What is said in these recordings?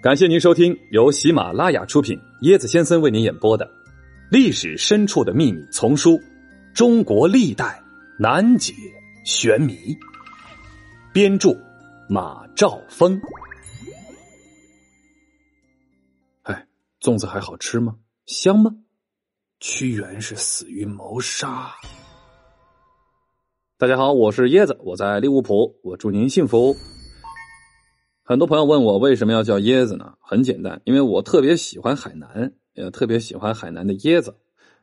感谢您收听由喜马拉雅出品、椰子先生为您演播的《历史深处的秘密》丛书《中国历代难解玄谜》，编著马兆峰。哎，粽子还好吃吗？香吗？屈原是死于谋杀。大家好，我是椰子，我在利物浦，我祝您幸福。很多朋友问我为什么要叫椰子呢？很简单，因为我特别喜欢海南，也特别喜欢海南的椰子。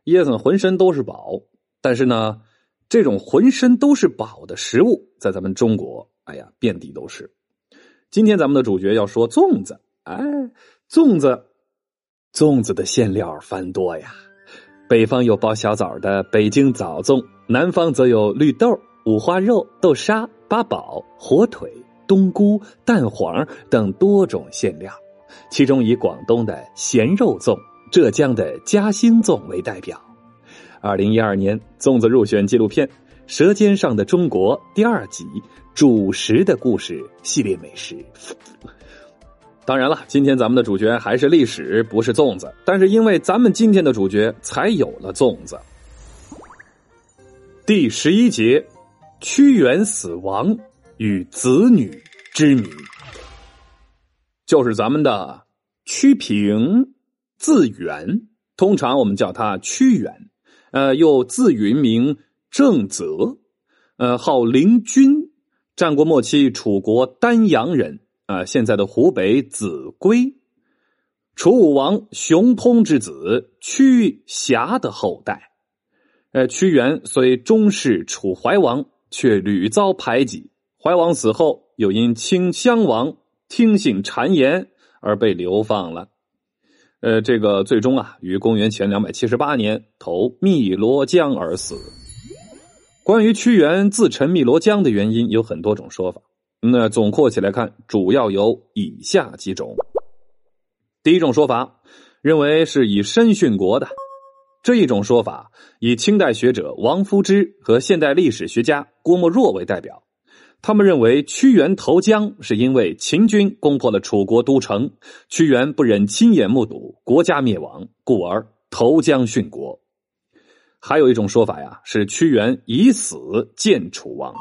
椰子浑身都是宝，但是呢，这种浑身都是宝的食物，在咱们中国，哎呀，遍地都是。今天咱们的主角要说粽子，哎，粽子，粽子的馅料繁多呀。北方有包小枣的北京枣粽，南方则有绿豆、五花肉、豆沙、八宝、火腿。冬菇、蛋黄等多种馅料，其中以广东的咸肉粽、浙江的嘉兴粽为代表。二零一二年，粽子入选纪录片《舌尖上的中国》第二集《主食的故事》系列美食。当然了，今天咱们的主角还是历史，不是粽子。但是因为咱们今天的主角，才有了粽子。第十一节，屈原死亡。与子女之谜，就是咱们的屈平，字元，通常我们叫他屈原，呃，又字云名郑泽，呃，号灵均，战国末期楚国丹阳人，啊，现在的湖北秭归，楚武王熊通之子屈瑕的后代，呃，屈原虽终是楚怀王，却屡遭排挤。怀王死后，又因清襄王听信谗言而被流放了。呃，这个最终啊，于公元前两百七十八年投汨罗江而死。关于屈原自沉汨罗江的原因，有很多种说法。那总括起来看，主要有以下几种。第一种说法认为是以身殉国的，这一种说法以清代学者王夫之和现代历史学家郭沫若为代表。他们认为屈原投江是因为秦军攻破了楚国都城，屈原不忍亲眼目睹国家灭亡，故而投江殉国。还有一种说法呀，是屈原以死见楚王。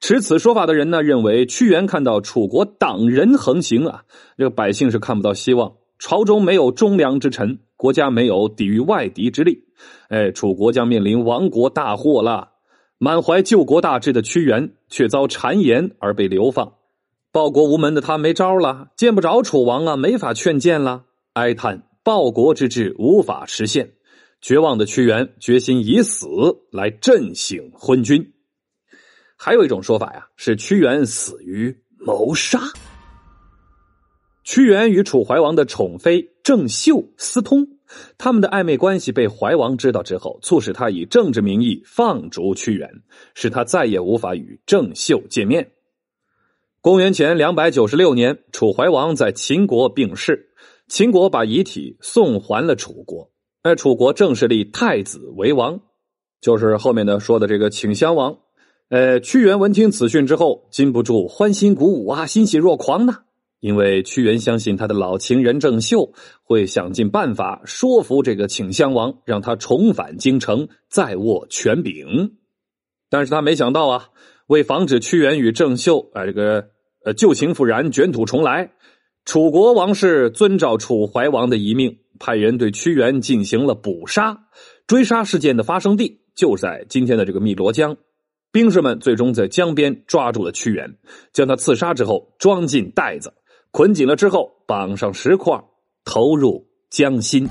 持此说法的人呢，认为屈原看到楚国党人横行啊，这个百姓是看不到希望，朝中没有忠良之臣，国家没有抵御外敌之力，哎，楚国将面临亡国大祸了。满怀救国大志的屈原，却遭谗言而被流放，报国无门的他没招了，见不着楚王啊，没法劝谏了，哀叹报国之志无法实现，绝望的屈原决心以死来振兴昏君。还有一种说法呀，是屈原死于谋杀。屈原与楚怀王的宠妃郑袖私通。他们的暧昧关系被怀王知道之后，促使他以政治名义放逐屈原，使他再也无法与郑袖见面。公元前两百九十六年，楚怀王在秦国病逝，秦国把遗体送还了楚国，而楚国正式立太子为王，就是后面的说的这个顷襄王。呃，屈原闻听此讯之后，禁不住欢欣鼓舞啊，欣喜若狂呢。因为屈原相信他的老情人郑袖会想尽办法说服这个顷襄王，让他重返京城，再握权柄。但是他没想到啊，为防止屈原与郑袖啊这个呃旧情复燃、卷土重来，楚国王室遵照楚怀王的遗命，派人对屈原进行了捕杀。追杀事件的发生地就在今天的这个汨罗江。兵士们最终在江边抓住了屈原，将他刺杀之后装进袋子。捆紧了之后，绑上石块，投入江心。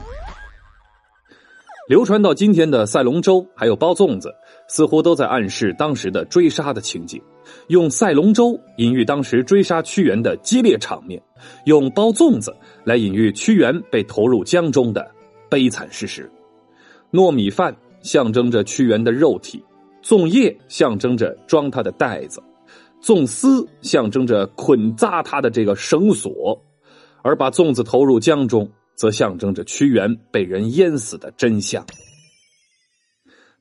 流传到今天的赛龙舟，还有包粽子，似乎都在暗示当时的追杀的情景。用赛龙舟隐喻当时追杀屈原的激烈场面，用包粽子来隐喻屈原被投入江中的悲惨事实。糯米饭象征着屈原的肉体，粽叶象征着装他的袋子。粽丝象征着捆扎他的这个绳索，而把粽子投入江中，则象征着屈原被人淹死的真相。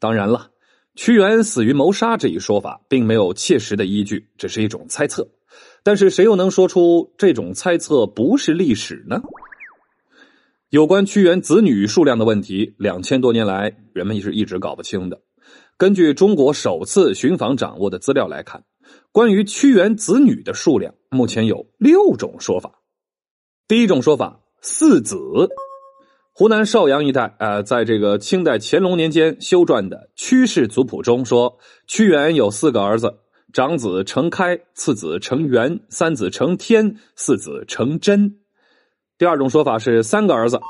当然了，屈原死于谋杀这一说法并没有切实的依据，只是一种猜测。但是谁又能说出这种猜测不是历史呢？有关屈原子女数量的问题，两千多年来人们是一直搞不清的。根据中国首次寻访掌握的资料来看，关于屈原子女的数量，目前有六种说法。第一种说法，四子。湖南邵阳一带，呃，在这个清代乾隆年间修撰的《屈氏族谱》中说，屈原有四个儿子：长子成开，次子成元，三子成天，四子成真。第二种说法是三个儿子，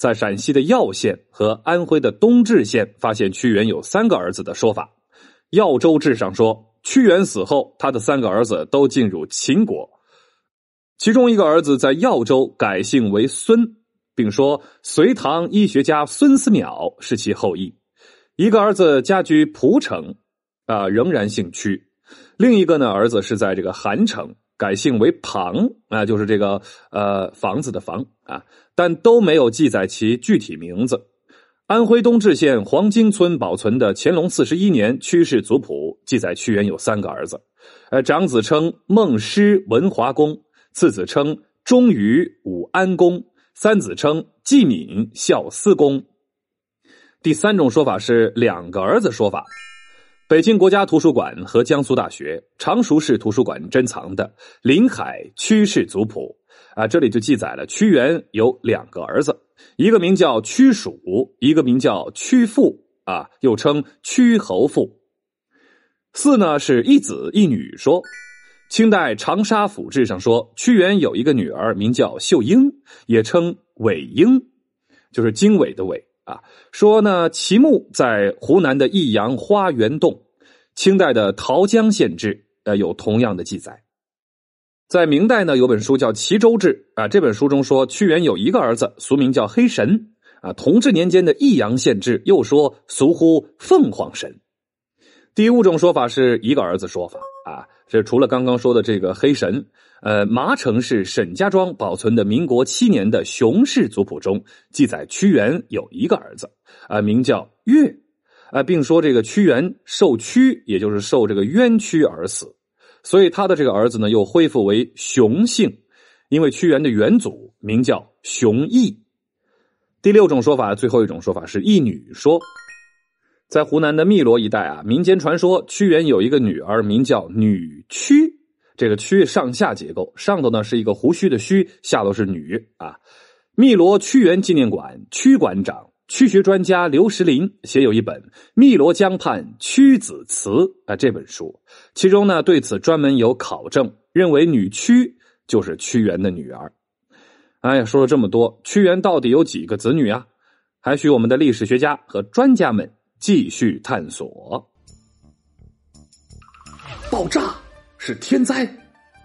在陕西的耀县和安徽的东至县发现屈原有三个儿子的说法。《耀州志》上说，屈原死后，他的三个儿子都进入秦国，其中一个儿子在耀州改姓为孙。并说，隋唐医学家孙思邈是其后裔。一个儿子家居蒲城，啊，仍然姓屈；另一个呢，儿子是在这个韩城，改姓为庞，啊，就是这个呃房子的房啊，但都没有记载其具体名字。安徽东至县黄金村保存的乾隆四十一年屈氏族谱记载，屈原有三个儿子，呃，长子称孟师文华公，次子称忠于武安公。三子称季敏孝思公。第三种说法是两个儿子说法。北京国家图书馆和江苏大学常熟市图书馆珍藏的《临海屈氏族谱》啊，这里就记载了屈原有两个儿子，一个名叫屈蜀，一个名叫屈父啊，又称屈侯父。四呢是一子一女说。清代《长沙府志》上说，屈原有一个女儿，名叫秀英，也称韦英，就是经纬的纬啊。说呢，其墓在湖南的益阳花园洞。清代的《桃江县志》呃有同样的记载。在明代呢，有本书叫《齐州志》啊，这本书中说屈原有一个儿子，俗名叫黑神啊。同治年间的《益阳县志》又说俗呼凤凰神。第五种说法是一个儿子说法啊。这除了刚刚说的这个黑神，呃，麻城市沈家庄保存的民国七年的熊氏族谱中记载，屈原有一个儿子，啊，名叫岳，啊，并说这个屈原受屈，也就是受这个冤屈而死，所以他的这个儿子呢又恢复为熊姓，因为屈原的元祖名叫熊毅。第六种说法，最后一种说法是一女说。在湖南的汨罗一带啊，民间传说屈原有一个女儿，名叫女屈。这个屈上下结构，上头呢是一个胡须的须，下头是女啊。汨罗屈原纪念馆屈馆长、屈学专家刘石林写有一本《汨罗江畔屈子词》啊，这本书其中呢对此专门有考证，认为女屈就是屈原的女儿。哎呀，说了这么多，屈原到底有几个子女啊？还需我们的历史学家和专家们。继续探索。爆炸是天灾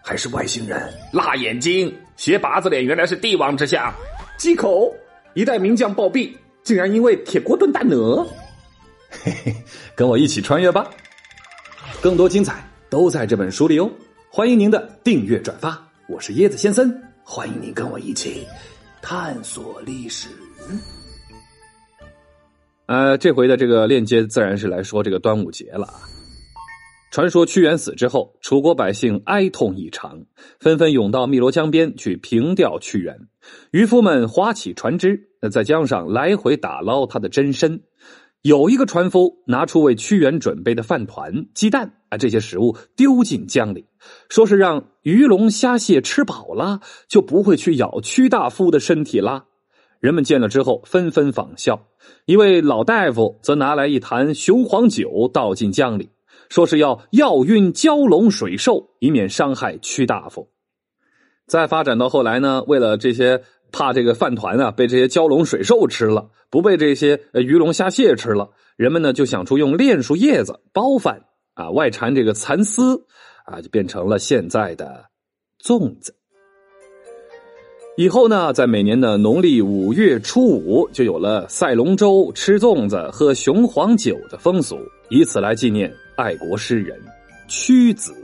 还是外星人？辣眼睛，斜八字脸，原来是帝王之相。忌口，一代名将暴毙，竟然因为铁锅炖大鹅。嘿嘿，跟我一起穿越吧！更多精彩都在这本书里哦。欢迎您的订阅转发，我是椰子先生，欢迎您跟我一起探索历史。呃，这回的这个链接自然是来说这个端午节了。传说屈原死之后，楚国百姓哀痛异常，纷纷涌到汨罗江边去凭吊屈原。渔夫们划起船只，在江上来回打捞他的真身。有一个船夫拿出为屈原准备的饭团、鸡蛋啊这些食物丢进江里，说是让鱼龙虾蟹吃饱了，就不会去咬屈大夫的身体啦。人们见了之后纷纷仿效，一位老大夫则拿来一坛雄黄酒倒进江里，说是要药晕蛟龙水兽，以免伤害屈大夫。再发展到后来呢，为了这些怕这个饭团啊被这些蛟龙水兽吃了，不被这些鱼龙虾蟹吃了，人们呢就想出用楝树叶子包饭啊，外缠这个蚕丝啊，就变成了现在的粽子。以后呢，在每年的农历五月初五，就有了赛龙舟、吃粽子、喝雄黄酒的风俗，以此来纪念爱国诗人屈子。